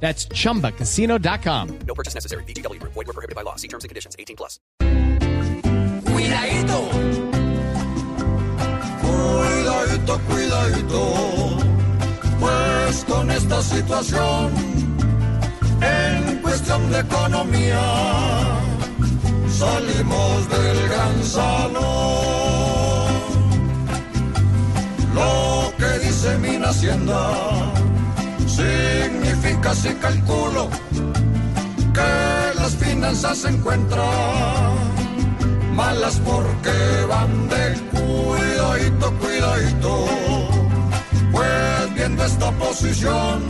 That's chumbacasino.com. No purchase necessary. BGW. Void were prohibited by law. See terms and conditions. 18 plus. Cuidadito. Cuidadito, cuidadito. Pues con esta situación, en cuestión de economía, salimos del gran salón. Lo que dice mi hacienda si calculo que las finanzas se encuentran malas porque van de cuidadito, cuidadito. Pues viendo esta posición,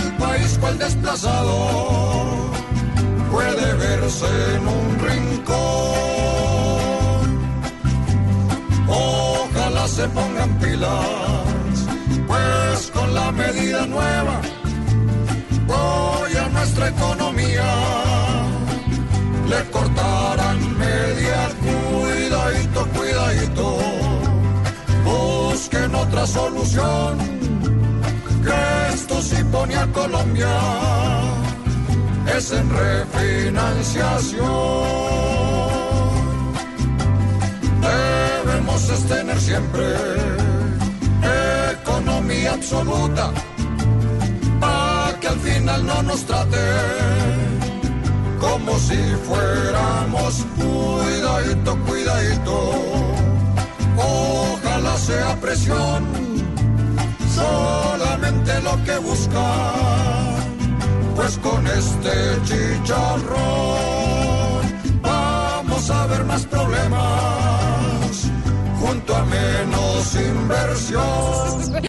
el país cual desplazado puede verse en un rincón. Ojalá se pongan pilas, pues con la medida nueva cuidadito, busquen otra solución, que esto sí pone a Colombia, es en refinanciación. Debemos tener siempre economía absoluta, para que al final no nos trate como si fuéramos sea presión, solamente lo que busca, pues con este chicharrón vamos a ver más problemas junto a menos inversión.